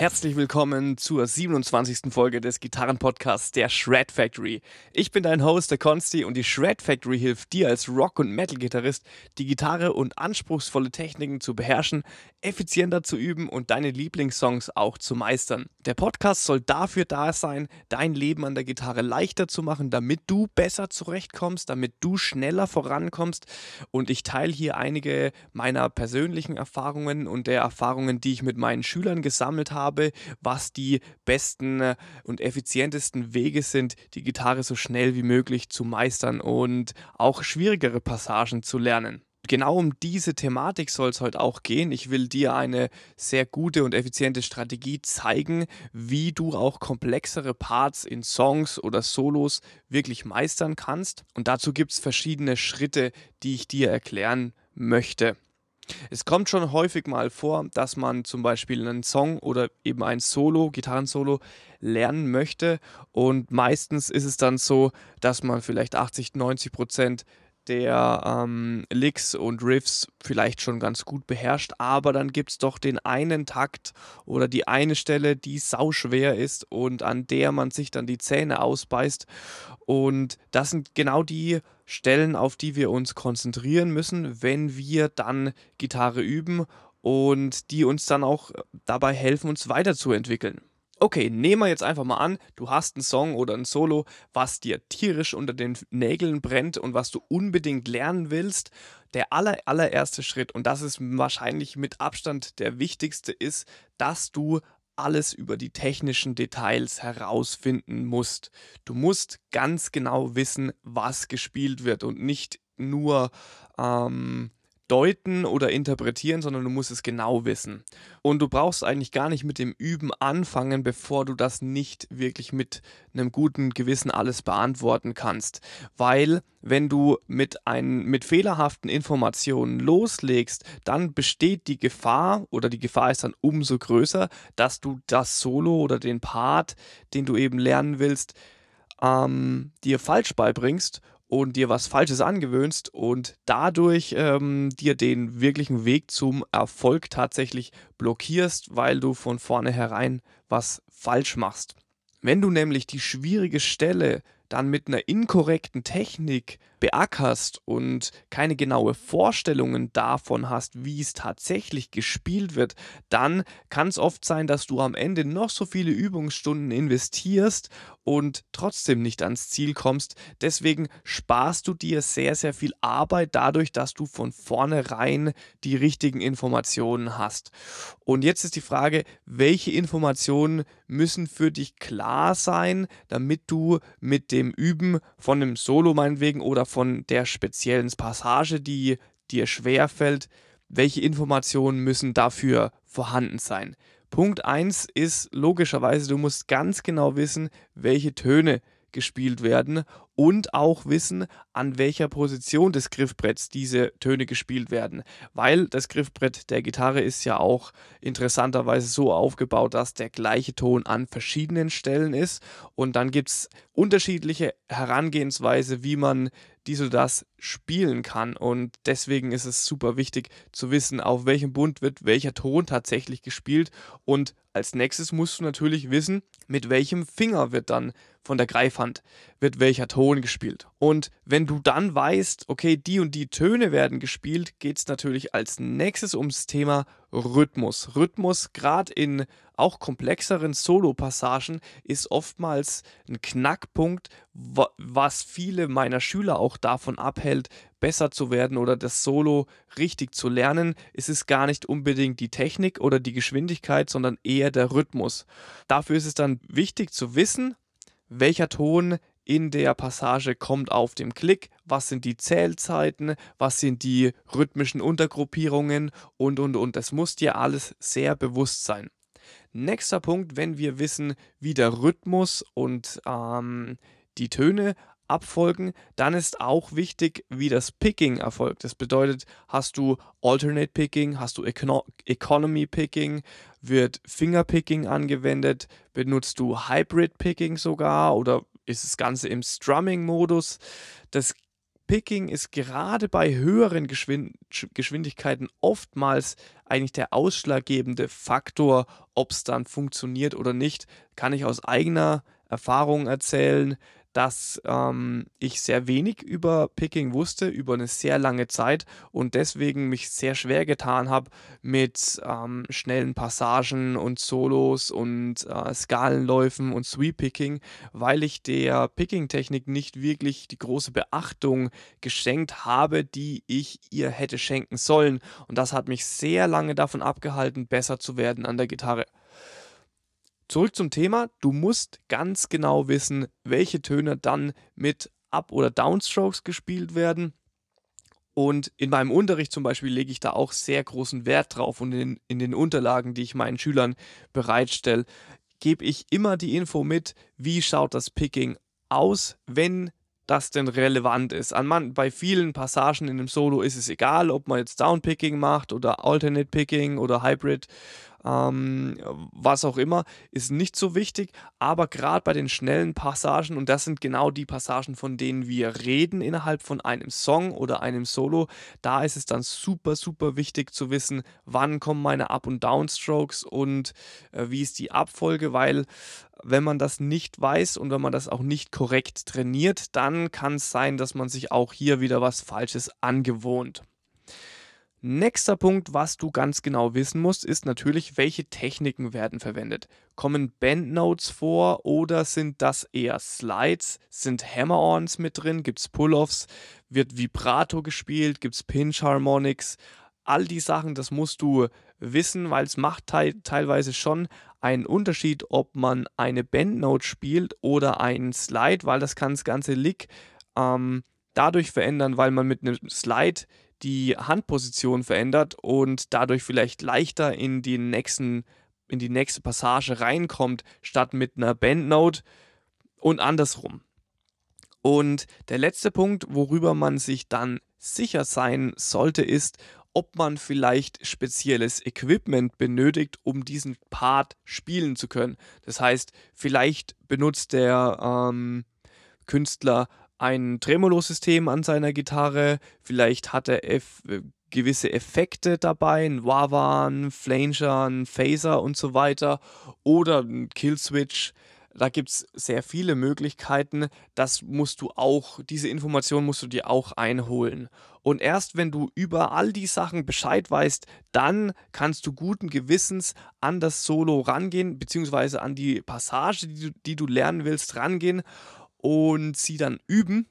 Herzlich willkommen zur 27. Folge des Gitarrenpodcasts der Shred Factory. Ich bin dein Host, der Consti, und die Shred Factory hilft dir als Rock- und Metal-Gitarrist, die Gitarre und anspruchsvolle Techniken zu beherrschen, effizienter zu üben und deine Lieblingssongs auch zu meistern. Der Podcast soll dafür da sein, dein Leben an der Gitarre leichter zu machen, damit du besser zurechtkommst, damit du schneller vorankommst. Und ich teile hier einige meiner persönlichen Erfahrungen und der Erfahrungen, die ich mit meinen Schülern gesammelt habe habe, was die besten äh, und effizientesten Wege sind, die Gitarre so schnell wie möglich zu meistern und auch schwierigere Passagen zu lernen genau um diese Thematik soll es heute auch gehen. Ich will dir eine sehr gute und effiziente Strategie zeigen, wie du auch komplexere Parts in Songs oder Solos wirklich meistern kannst. Und dazu gibt es verschiedene Schritte, die ich dir erklären möchte. Es kommt schon häufig mal vor, dass man zum Beispiel einen Song oder eben ein Solo, Gitarrensolo lernen möchte. Und meistens ist es dann so, dass man vielleicht 80, 90 Prozent der ähm, Licks und Riffs vielleicht schon ganz gut beherrscht, aber dann gibt es doch den einen Takt oder die eine Stelle, die sauschwer ist und an der man sich dann die Zähne ausbeißt. Und das sind genau die Stellen, auf die wir uns konzentrieren müssen, wenn wir dann Gitarre üben und die uns dann auch dabei helfen, uns weiterzuentwickeln. Okay, nehmen wir jetzt einfach mal an, du hast einen Song oder ein Solo, was dir tierisch unter den Nägeln brennt und was du unbedingt lernen willst. Der aller, allererste Schritt, und das ist wahrscheinlich mit Abstand der wichtigste, ist, dass du alles über die technischen Details herausfinden musst. Du musst ganz genau wissen, was gespielt wird und nicht nur ähm, deuten oder interpretieren, sondern du musst es genau wissen. Und du brauchst eigentlich gar nicht mit dem Üben anfangen, bevor du das nicht wirklich mit einem guten Gewissen alles beantworten kannst. Weil wenn du mit, ein, mit fehlerhaften Informationen loslegst, dann besteht die Gefahr oder die Gefahr ist dann umso größer, dass du das Solo oder den Part, den du eben lernen willst, ähm, dir falsch beibringst und dir was Falsches angewöhnst und dadurch ähm, dir den wirklichen Weg zum Erfolg tatsächlich blockierst, weil du von vornherein was falsch machst. Wenn du nämlich die schwierige Stelle dann mit einer inkorrekten Technik beackerst und keine genaue Vorstellungen davon hast, wie es tatsächlich gespielt wird, dann kann es oft sein, dass du am Ende noch so viele Übungsstunden investierst und trotzdem nicht ans Ziel kommst. Deswegen sparst du dir sehr, sehr viel Arbeit dadurch, dass du von vornherein die richtigen Informationen hast. Und jetzt ist die Frage, welche Informationen müssen für dich klar sein, damit du mit dem Üben von einem Solo meinetwegen oder von der speziellen Passage, die dir schwer fällt, welche Informationen müssen dafür vorhanden sein. Punkt 1 ist logischerweise, du musst ganz genau wissen, welche Töne gespielt werden und auch wissen, an welcher Position des Griffbretts diese Töne gespielt werden. Weil das Griffbrett der Gitarre ist ja auch interessanterweise so aufgebaut, dass der gleiche Ton an verschiedenen Stellen ist und dann gibt es unterschiedliche Herangehensweise, wie man dies oder das spielen kann. Und deswegen ist es super wichtig zu wissen, auf welchem Bund wird welcher Ton tatsächlich gespielt. Und als nächstes musst du natürlich wissen, mit welchem Finger wird dann von der Greifhand wird welcher Ton gespielt. Und wenn du dann weißt, okay, die und die Töne werden gespielt, geht es natürlich als nächstes ums Thema Rhythmus. Rhythmus, gerade in auch komplexeren Solo-Passagen, ist oftmals ein Knackpunkt, was viele meiner Schüler auch davon abhält, besser zu werden oder das Solo richtig zu lernen. Es ist gar nicht unbedingt die Technik oder die Geschwindigkeit, sondern eher der Rhythmus. Dafür ist es dann wichtig zu wissen, welcher Ton in der Passage kommt auf dem Klick, was sind die Zählzeiten, was sind die rhythmischen Untergruppierungen und, und, und. Das muss dir alles sehr bewusst sein. Nächster Punkt, wenn wir wissen, wie der Rhythmus und ähm, die Töne abfolgen, dann ist auch wichtig, wie das Picking erfolgt. Das bedeutet, hast du Alternate Picking, hast du Econo Economy Picking, wird Finger Picking angewendet, benutzt du Hybrid Picking sogar oder ist das Ganze im Strumming-Modus? Das Picking ist gerade bei höheren Geschwind Geschwindigkeiten oftmals eigentlich der ausschlaggebende Faktor, ob es dann funktioniert oder nicht. Kann ich aus eigener Erfahrung erzählen dass ähm, ich sehr wenig über Picking wusste, über eine sehr lange Zeit und deswegen mich sehr schwer getan habe mit ähm, schnellen Passagen und Solos und äh, Skalenläufen und Sweep Picking, weil ich der Picking-Technik nicht wirklich die große Beachtung geschenkt habe, die ich ihr hätte schenken sollen. Und das hat mich sehr lange davon abgehalten, besser zu werden an der Gitarre. Zurück zum Thema. Du musst ganz genau wissen, welche Töne dann mit Up- oder Downstrokes gespielt werden. Und in meinem Unterricht zum Beispiel lege ich da auch sehr großen Wert drauf und in, in den Unterlagen, die ich meinen Schülern bereitstelle, gebe ich immer die Info mit, wie schaut das Picking aus, wenn das denn relevant ist. An man, bei vielen Passagen in einem Solo ist es egal, ob man jetzt Downpicking macht oder Alternate Picking oder Hybrid ähm, was auch immer, ist nicht so wichtig. Aber gerade bei den schnellen Passagen, und das sind genau die Passagen, von denen wir reden innerhalb von einem Song oder einem Solo, da ist es dann super, super wichtig zu wissen, wann kommen meine Up- und Downstrokes und äh, wie ist die Abfolge, weil wenn man das nicht weiß und wenn man das auch nicht korrekt trainiert, dann kann es sein, dass man sich auch hier wieder was Falsches angewohnt. Nächster Punkt, was du ganz genau wissen musst, ist natürlich, welche Techniken werden verwendet. Kommen Bandnotes vor oder sind das eher Slides? Sind Hammer-Ons mit drin? Gibt es Pull-Offs? Wird Vibrato gespielt? Gibt es Pinch-Harmonics? All die Sachen, das musst du wissen, weil es macht te teilweise schon einen Unterschied, ob man eine Bandnote spielt oder einen Slide, weil das kann das ganze Lick ähm, dadurch verändern, weil man mit einem Slide die Handposition verändert und dadurch vielleicht leichter in die, nächsten, in die nächste Passage reinkommt, statt mit einer Bandnote und andersrum. Und der letzte Punkt, worüber man sich dann sicher sein sollte, ist, ob man vielleicht spezielles Equipment benötigt, um diesen Part spielen zu können. Das heißt, vielleicht benutzt der ähm, Künstler ein Tremolo-System an seiner Gitarre, vielleicht hat er F äh, gewisse Effekte dabei, ein Wawa, ein Flanger, ein Phaser und so weiter oder ein Killswitch. Da gibt es sehr viele Möglichkeiten. Das musst du auch, diese Information musst du dir auch einholen. Und erst wenn du über all die Sachen Bescheid weißt, dann kannst du guten Gewissens an das Solo rangehen, beziehungsweise an die Passage, die du, die du lernen willst, rangehen und sie dann üben.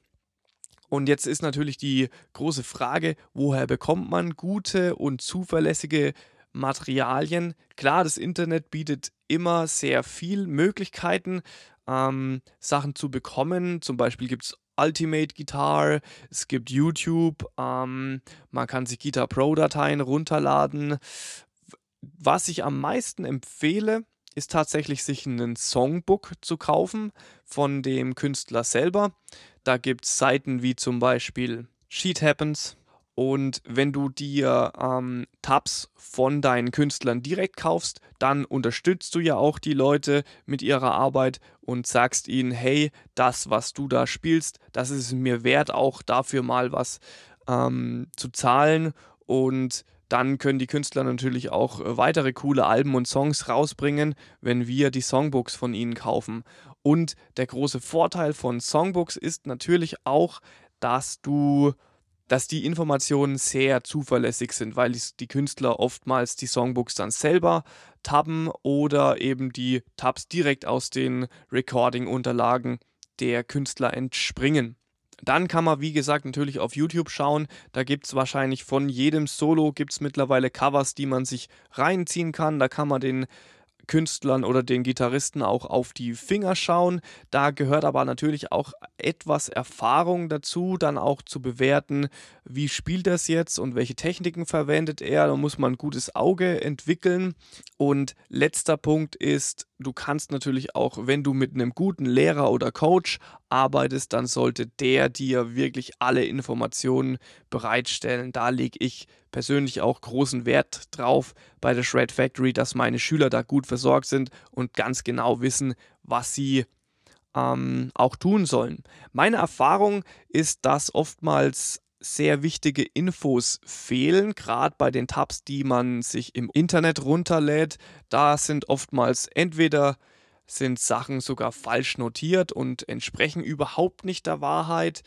Und jetzt ist natürlich die große Frage, woher bekommt man gute und zuverlässige Materialien? Klar, das Internet bietet immer sehr viele Möglichkeiten, ähm, Sachen zu bekommen. Zum Beispiel gibt es Ultimate Guitar, es gibt YouTube, ähm, man kann sich Guitar Pro Dateien runterladen. Was ich am meisten empfehle, ist tatsächlich, sich einen Songbook zu kaufen von dem Künstler selber. Da gibt es Seiten wie zum Beispiel Sheet Happens. Und wenn du dir ähm, Tabs von deinen Künstlern direkt kaufst, dann unterstützt du ja auch die Leute mit ihrer Arbeit und sagst ihnen, hey, das, was du da spielst, das ist mir wert, auch dafür mal was ähm, zu zahlen. Und dann können die Künstler natürlich auch äh, weitere coole Alben und Songs rausbringen, wenn wir die Songbooks von ihnen kaufen. Und der große Vorteil von Songbooks ist natürlich auch, dass du dass die Informationen sehr zuverlässig sind, weil die, Künstler oftmals die Songbooks dann selber tabben oder eben die Tabs direkt aus den Recording-Unterlagen der Künstler entspringen. Dann kann man, wie gesagt, natürlich auf YouTube schauen. Da gibt es wahrscheinlich von jedem Solo gibt es mittlerweile Covers, die man sich reinziehen kann. Da kann man den Künstlern oder den Gitarristen auch auf die Finger schauen. Da gehört aber natürlich auch etwas Erfahrung dazu, dann auch zu bewerten, wie spielt das jetzt und welche Techniken verwendet er. Da muss man ein gutes Auge entwickeln. Und letzter Punkt ist, du kannst natürlich auch, wenn du mit einem guten Lehrer oder Coach arbeitest, dann sollte der dir wirklich alle Informationen bereitstellen. Da lege ich persönlich auch großen Wert drauf bei der Shred Factory, dass meine Schüler da gut versorgt sind und ganz genau wissen, was sie ähm, auch tun sollen. Meine Erfahrung ist, dass oftmals sehr wichtige Infos fehlen, gerade bei den Tabs, die man sich im Internet runterlädt. Da sind oftmals entweder sind Sachen sogar falsch notiert und entsprechen überhaupt nicht der Wahrheit.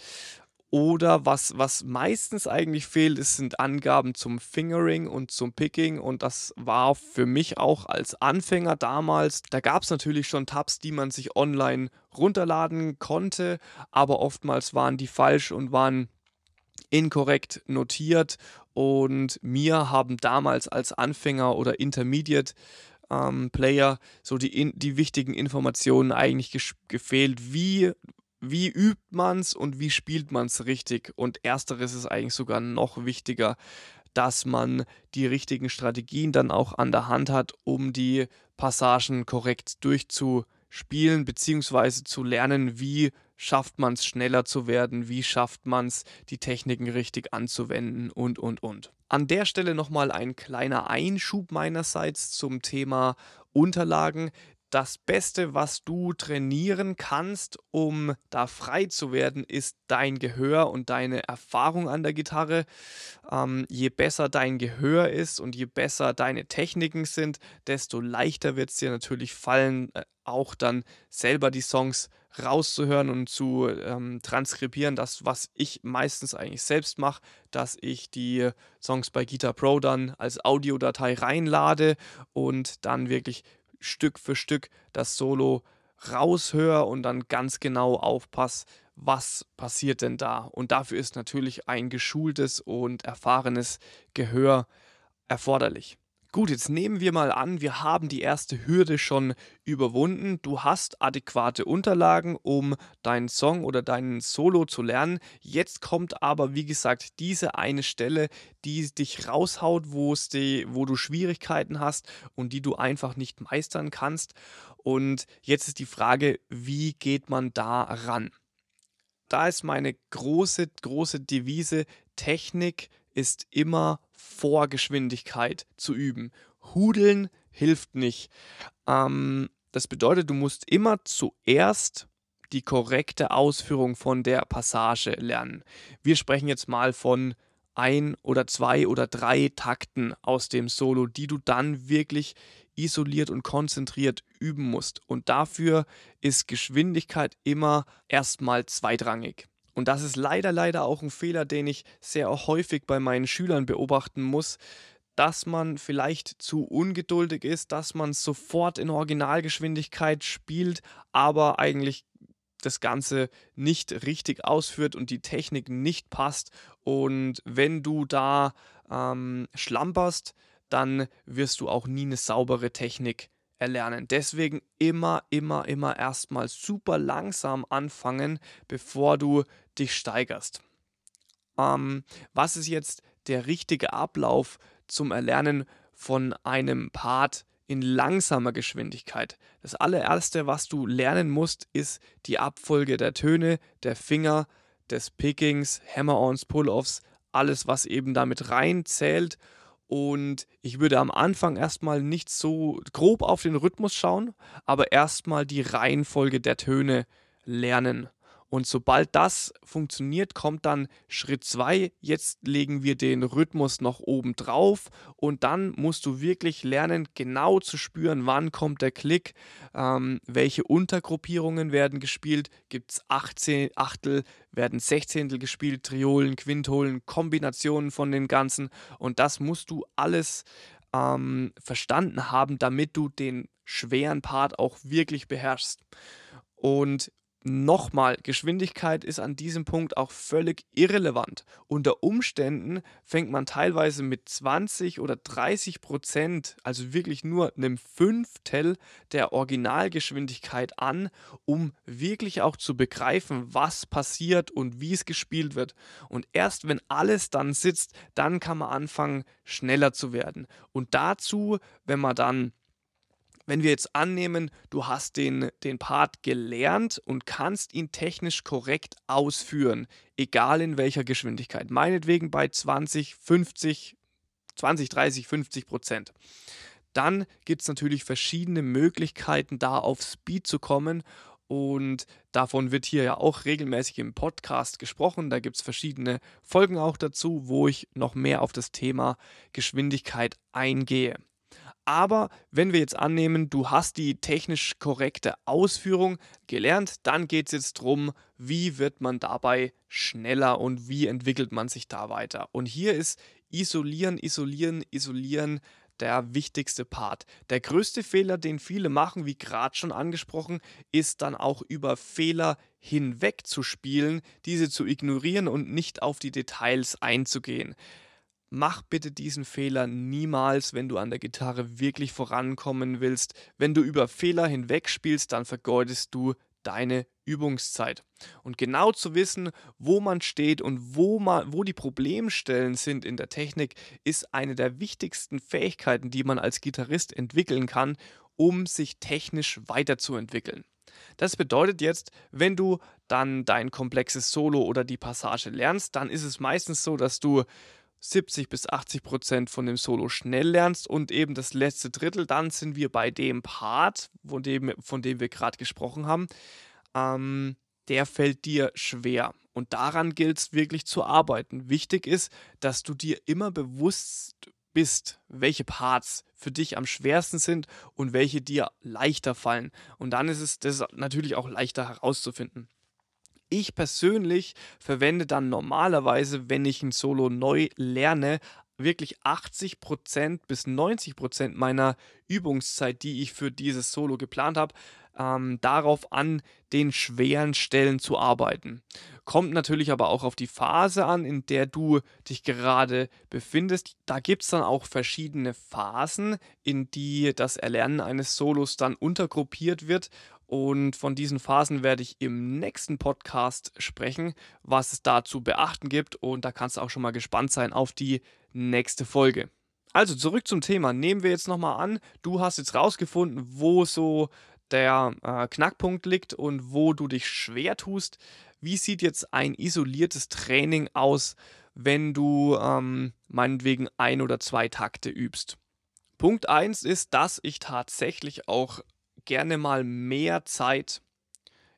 Oder was, was meistens eigentlich fehlt, ist, sind Angaben zum Fingering und zum Picking. Und das war für mich auch als Anfänger damals. Da gab es natürlich schon Tabs, die man sich online runterladen konnte, aber oftmals waren die falsch und waren inkorrekt notiert. Und mir haben damals als Anfänger oder Intermediate ähm, Player so die, in, die wichtigen Informationen eigentlich gefehlt. Wie, wie übt man es und wie spielt man es richtig? Und ersteres ist eigentlich sogar noch wichtiger, dass man die richtigen Strategien dann auch an der Hand hat, um die Passagen korrekt durchzuspielen, beziehungsweise zu lernen, wie schafft man es schneller zu werden, wie schafft man es, die Techniken richtig anzuwenden und, und, und. An der Stelle nochmal ein kleiner Einschub meinerseits zum Thema Unterlagen. Das Beste, was du trainieren kannst, um da frei zu werden, ist dein Gehör und deine Erfahrung an der Gitarre. Ähm, je besser dein Gehör ist und je besser deine Techniken sind, desto leichter wird es dir natürlich fallen, äh, auch dann selber die Songs rauszuhören und zu ähm, transkribieren. Das, was ich meistens eigentlich selbst mache, dass ich die Songs bei Guitar Pro dann als Audiodatei reinlade und dann wirklich Stück für Stück das Solo raushöre und dann ganz genau aufpasse, was passiert denn da. Und dafür ist natürlich ein geschultes und erfahrenes Gehör erforderlich. Gut, jetzt nehmen wir mal an, wir haben die erste Hürde schon überwunden. Du hast adäquate Unterlagen, um deinen Song oder deinen Solo zu lernen. Jetzt kommt aber, wie gesagt, diese eine Stelle, die dich raushaut, wo, es die, wo du Schwierigkeiten hast und die du einfach nicht meistern kannst. Und jetzt ist die Frage, wie geht man da ran? Da ist meine große, große Devise, Technik ist immer vor Geschwindigkeit zu üben. Hudeln hilft nicht. Ähm, das bedeutet, du musst immer zuerst die korrekte Ausführung von der Passage lernen. Wir sprechen jetzt mal von ein oder zwei oder drei Takten aus dem Solo, die du dann wirklich isoliert und konzentriert üben musst. Und dafür ist Geschwindigkeit immer erstmal zweitrangig. Und das ist leider, leider auch ein Fehler, den ich sehr häufig bei meinen Schülern beobachten muss, dass man vielleicht zu ungeduldig ist, dass man sofort in Originalgeschwindigkeit spielt, aber eigentlich das Ganze nicht richtig ausführt und die Technik nicht passt. Und wenn du da ähm, schlamperst, dann wirst du auch nie eine saubere Technik erlernen. Deswegen immer, immer, immer erstmal super langsam anfangen, bevor du dich steigerst. Ähm, was ist jetzt der richtige Ablauf zum Erlernen von einem Part in langsamer Geschwindigkeit? Das allererste, was du lernen musst, ist die Abfolge der Töne, der Finger, des Pickings, Hammer-ons, Pull-offs, alles, was eben damit reinzählt und ich würde am Anfang erstmal nicht so grob auf den Rhythmus schauen, aber erstmal die Reihenfolge der Töne lernen. Und sobald das funktioniert, kommt dann Schritt 2. Jetzt legen wir den Rhythmus noch oben drauf. Und dann musst du wirklich lernen, genau zu spüren, wann kommt der Klick, ähm, welche Untergruppierungen werden gespielt, gibt es Achtel, werden Sechzehntel gespielt, Triolen, Quintolen, Kombinationen von den ganzen. Und das musst du alles ähm, verstanden haben, damit du den schweren Part auch wirklich beherrschst. Und Nochmal, Geschwindigkeit ist an diesem Punkt auch völlig irrelevant. Unter Umständen fängt man teilweise mit 20 oder 30 Prozent, also wirklich nur einem Fünftel der Originalgeschwindigkeit an, um wirklich auch zu begreifen, was passiert und wie es gespielt wird. Und erst wenn alles dann sitzt, dann kann man anfangen, schneller zu werden. Und dazu, wenn man dann wenn wir jetzt annehmen, du hast den, den Part gelernt und kannst ihn technisch korrekt ausführen, egal in welcher Geschwindigkeit, meinetwegen bei 20, 50, 20, 30, 50 Prozent, dann gibt es natürlich verschiedene Möglichkeiten, da auf Speed zu kommen Und davon wird hier ja auch regelmäßig im Podcast gesprochen. Da gibt es verschiedene Folgen auch dazu, wo ich noch mehr auf das Thema Geschwindigkeit eingehe. Aber wenn wir jetzt annehmen, du hast die technisch korrekte Ausführung gelernt, dann geht es jetzt darum, wie wird man dabei schneller und wie entwickelt man sich da weiter. Und hier ist isolieren, isolieren, isolieren der wichtigste Part. Der größte Fehler, den viele machen, wie gerade schon angesprochen, ist dann auch über Fehler hinweg zu spielen, diese zu ignorieren und nicht auf die Details einzugehen. Mach bitte diesen Fehler niemals, wenn du an der Gitarre wirklich vorankommen willst. Wenn du über Fehler hinweg spielst, dann vergeudest du deine Übungszeit. Und genau zu wissen, wo man steht und wo, man, wo die Problemstellen sind in der Technik, ist eine der wichtigsten Fähigkeiten, die man als Gitarrist entwickeln kann, um sich technisch weiterzuentwickeln. Das bedeutet jetzt, wenn du dann dein komplexes Solo oder die Passage lernst, dann ist es meistens so, dass du 70 bis 80 Prozent von dem Solo schnell lernst und eben das letzte Drittel, dann sind wir bei dem Part, von dem, von dem wir gerade gesprochen haben, ähm, der fällt dir schwer. Und daran gilt es wirklich zu arbeiten. Wichtig ist, dass du dir immer bewusst bist, welche Parts für dich am schwersten sind und welche dir leichter fallen. Und dann ist es das natürlich auch leichter herauszufinden. Ich persönlich verwende dann normalerweise, wenn ich ein Solo neu lerne, wirklich 80% bis 90% meiner Übungszeit, die ich für dieses Solo geplant habe, ähm, darauf an, den schweren Stellen zu arbeiten. Kommt natürlich aber auch auf die Phase an, in der du dich gerade befindest. Da gibt es dann auch verschiedene Phasen, in die das Erlernen eines Solos dann untergruppiert wird. Und von diesen Phasen werde ich im nächsten Podcast sprechen, was es da zu beachten gibt. Und da kannst du auch schon mal gespannt sein auf die nächste Folge. Also zurück zum Thema. Nehmen wir jetzt nochmal an, du hast jetzt rausgefunden, wo so der äh, Knackpunkt liegt und wo du dich schwer tust. Wie sieht jetzt ein isoliertes Training aus, wenn du ähm, meinetwegen ein oder zwei Takte übst? Punkt 1 ist, dass ich tatsächlich auch gerne mal mehr Zeit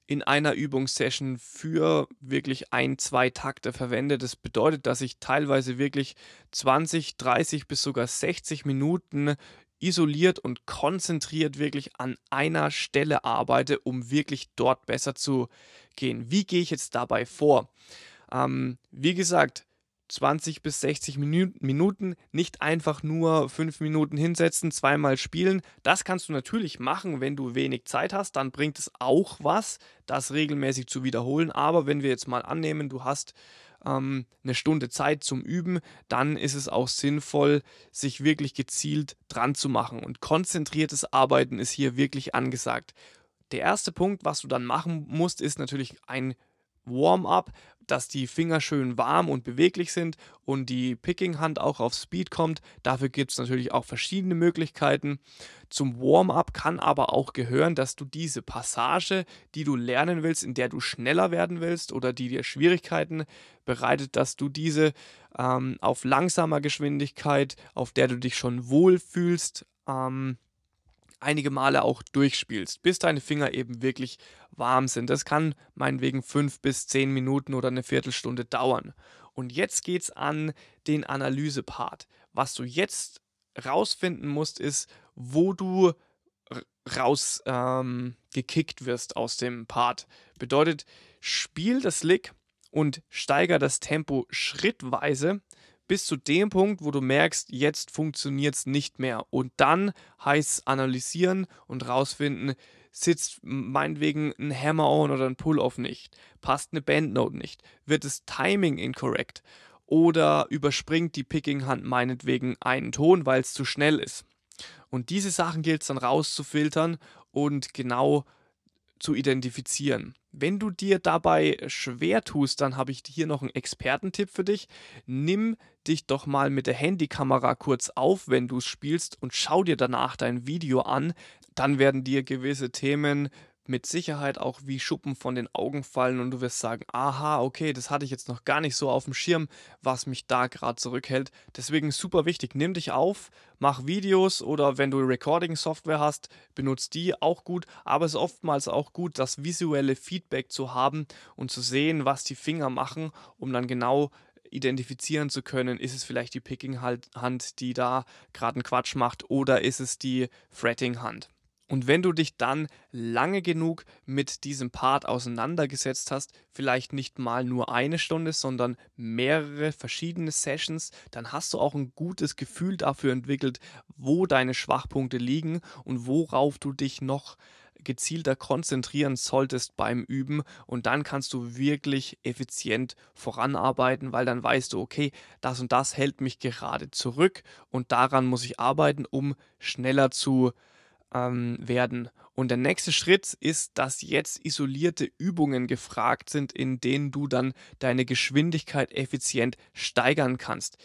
in einer Übungssession für wirklich ein, zwei Takte verwende. Das bedeutet, dass ich teilweise wirklich 20, 30 bis sogar 60 Minuten isoliert und konzentriert wirklich an einer Stelle arbeite, um wirklich dort besser zu gehen. Wie gehe ich jetzt dabei vor? Ähm, wie gesagt, 20 bis 60 Minuten, nicht einfach nur 5 Minuten hinsetzen, zweimal spielen. Das kannst du natürlich machen, wenn du wenig Zeit hast, dann bringt es auch was, das regelmäßig zu wiederholen. Aber wenn wir jetzt mal annehmen, du hast ähm, eine Stunde Zeit zum Üben, dann ist es auch sinnvoll, sich wirklich gezielt dran zu machen. Und konzentriertes Arbeiten ist hier wirklich angesagt. Der erste Punkt, was du dann machen musst, ist natürlich ein Warm-up, dass die Finger schön warm und beweglich sind und die Picking-Hand auch auf Speed kommt. Dafür gibt es natürlich auch verschiedene Möglichkeiten. Zum Warm-up kann aber auch gehören, dass du diese Passage, die du lernen willst, in der du schneller werden willst oder die dir Schwierigkeiten bereitet, dass du diese ähm, auf langsamer Geschwindigkeit, auf der du dich schon wohl fühlst, ähm, einige Male auch durchspielst, bis deine Finger eben wirklich warm sind. Das kann meinetwegen fünf bis zehn Minuten oder eine Viertelstunde dauern. Und jetzt geht es an den Analysepart. Was du jetzt rausfinden musst, ist, wo du raus ähm, wirst aus dem Part. Bedeutet, spiel das Lick und steiger das Tempo schrittweise bis zu dem Punkt, wo du merkst, jetzt funktioniert es nicht mehr. Und dann heißt es analysieren und rausfinden, sitzt meinetwegen ein Hammer-On oder ein Pull-Off nicht, passt eine Bandnote nicht, wird das Timing incorrect oder überspringt die Picking-Hand meinetwegen einen Ton, weil es zu schnell ist. Und diese Sachen gilt es dann rauszufiltern und genau zu identifizieren. Wenn du dir dabei schwer tust, dann habe ich hier noch einen Expertentipp für dich. Nimm dich doch mal mit der Handykamera kurz auf, wenn du es spielst und schau dir danach dein Video an. Dann werden dir gewisse Themen mit Sicherheit auch wie Schuppen von den Augen fallen und du wirst sagen, aha, okay, das hatte ich jetzt noch gar nicht so auf dem Schirm, was mich da gerade zurückhält. Deswegen super wichtig, nimm dich auf, mach Videos oder wenn du Recording-Software hast, benutzt die auch gut, aber es ist oftmals auch gut, das visuelle Feedback zu haben und zu sehen, was die Finger machen, um dann genau identifizieren zu können, ist es vielleicht die Picking-Hand, die da gerade einen Quatsch macht oder ist es die Fretting-Hand. Und wenn du dich dann lange genug mit diesem Part auseinandergesetzt hast, vielleicht nicht mal nur eine Stunde, sondern mehrere verschiedene Sessions, dann hast du auch ein gutes Gefühl dafür entwickelt, wo deine Schwachpunkte liegen und worauf du dich noch gezielter konzentrieren solltest beim Üben. Und dann kannst du wirklich effizient voranarbeiten, weil dann weißt du, okay, das und das hält mich gerade zurück und daran muss ich arbeiten, um schneller zu ähm, werden. Und der nächste Schritt ist, dass jetzt isolierte Übungen gefragt sind, in denen du dann deine Geschwindigkeit effizient steigern kannst.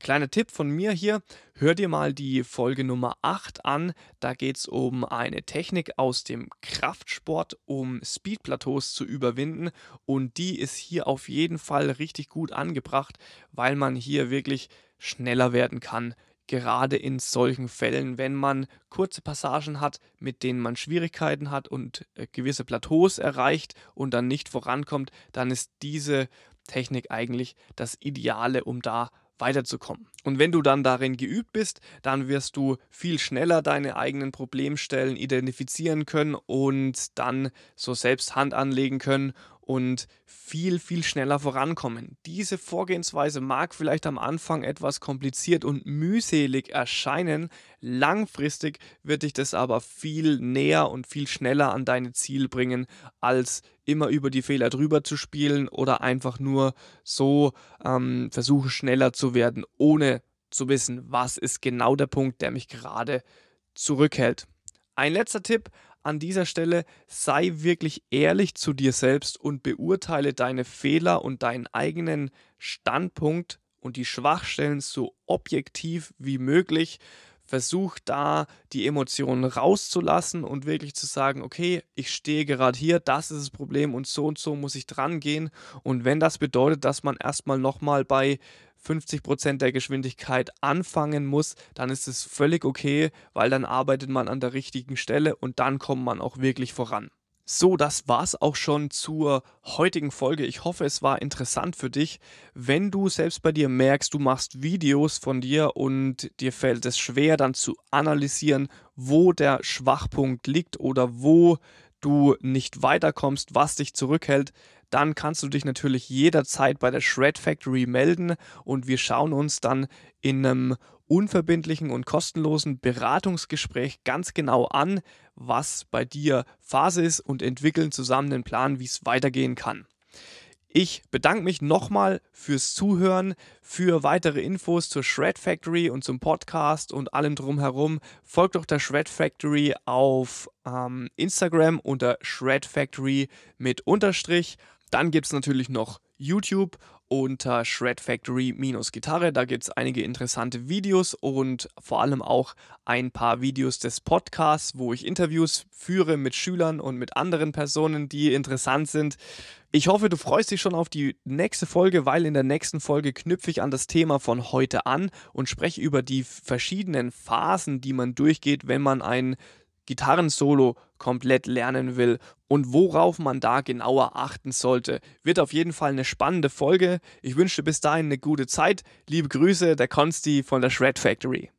Kleiner Tipp von mir hier, hör dir mal die Folge Nummer 8 an. Da geht es um eine Technik aus dem Kraftsport, um Speedplateaus zu überwinden. Und die ist hier auf jeden Fall richtig gut angebracht, weil man hier wirklich schneller werden kann. Gerade in solchen Fällen, wenn man kurze Passagen hat, mit denen man Schwierigkeiten hat und äh, gewisse Plateaus erreicht und dann nicht vorankommt, dann ist diese Technik eigentlich das Ideale, um da weiterzukommen. Und wenn du dann darin geübt bist, dann wirst du viel schneller deine eigenen Problemstellen identifizieren können und dann so selbst Hand anlegen können und viel, viel schneller vorankommen. Diese Vorgehensweise mag vielleicht am Anfang etwas kompliziert und mühselig erscheinen. Langfristig wird dich das aber viel näher und viel schneller an deine Ziel bringen, als immer über die Fehler drüber zu spielen oder einfach nur so ähm, versuchen, schneller zu werden, ohne zu wissen, was ist genau der Punkt, der mich gerade zurückhält. Ein letzter Tipp, an dieser Stelle sei wirklich ehrlich zu dir selbst und beurteile deine Fehler und deinen eigenen Standpunkt und die Schwachstellen so objektiv wie möglich. Versuch da die Emotionen rauszulassen und wirklich zu sagen, okay, ich stehe gerade hier, das ist das Problem und so und so muss ich dran gehen. Und wenn das bedeutet, dass man erstmal nochmal bei 50% der Geschwindigkeit anfangen muss, dann ist es völlig okay, weil dann arbeitet man an der richtigen Stelle und dann kommt man auch wirklich voran. So, das war's auch schon zur heutigen Folge. Ich hoffe, es war interessant für dich. Wenn du selbst bei dir merkst, du machst Videos von dir und dir fällt es schwer, dann zu analysieren, wo der Schwachpunkt liegt oder wo du nicht weiterkommst, was dich zurückhält, dann kannst du dich natürlich jederzeit bei der Shred Factory melden und wir schauen uns dann in einem unverbindlichen und kostenlosen Beratungsgespräch ganz genau an, was bei dir Phase ist und entwickeln zusammen den Plan, wie es weitergehen kann. Ich bedanke mich nochmal fürs Zuhören, für weitere Infos zur Shred Factory und zum Podcast und allem drumherum. Folgt doch der Shred Factory auf ähm, Instagram unter Shred Factory mit Unterstrich. Dann gibt es natürlich noch YouTube unter Shred Factory-Gitarre. Da gibt es einige interessante Videos und vor allem auch ein paar Videos des Podcasts, wo ich Interviews führe mit Schülern und mit anderen Personen, die interessant sind. Ich hoffe, du freust dich schon auf die nächste Folge, weil in der nächsten Folge knüpfe ich an das Thema von heute an und spreche über die verschiedenen Phasen, die man durchgeht, wenn man ein Gitarrensolo komplett lernen will und worauf man da genauer achten sollte. Wird auf jeden Fall eine spannende Folge. Ich wünsche bis dahin eine gute Zeit. Liebe Grüße, der Konsti von der Shred Factory.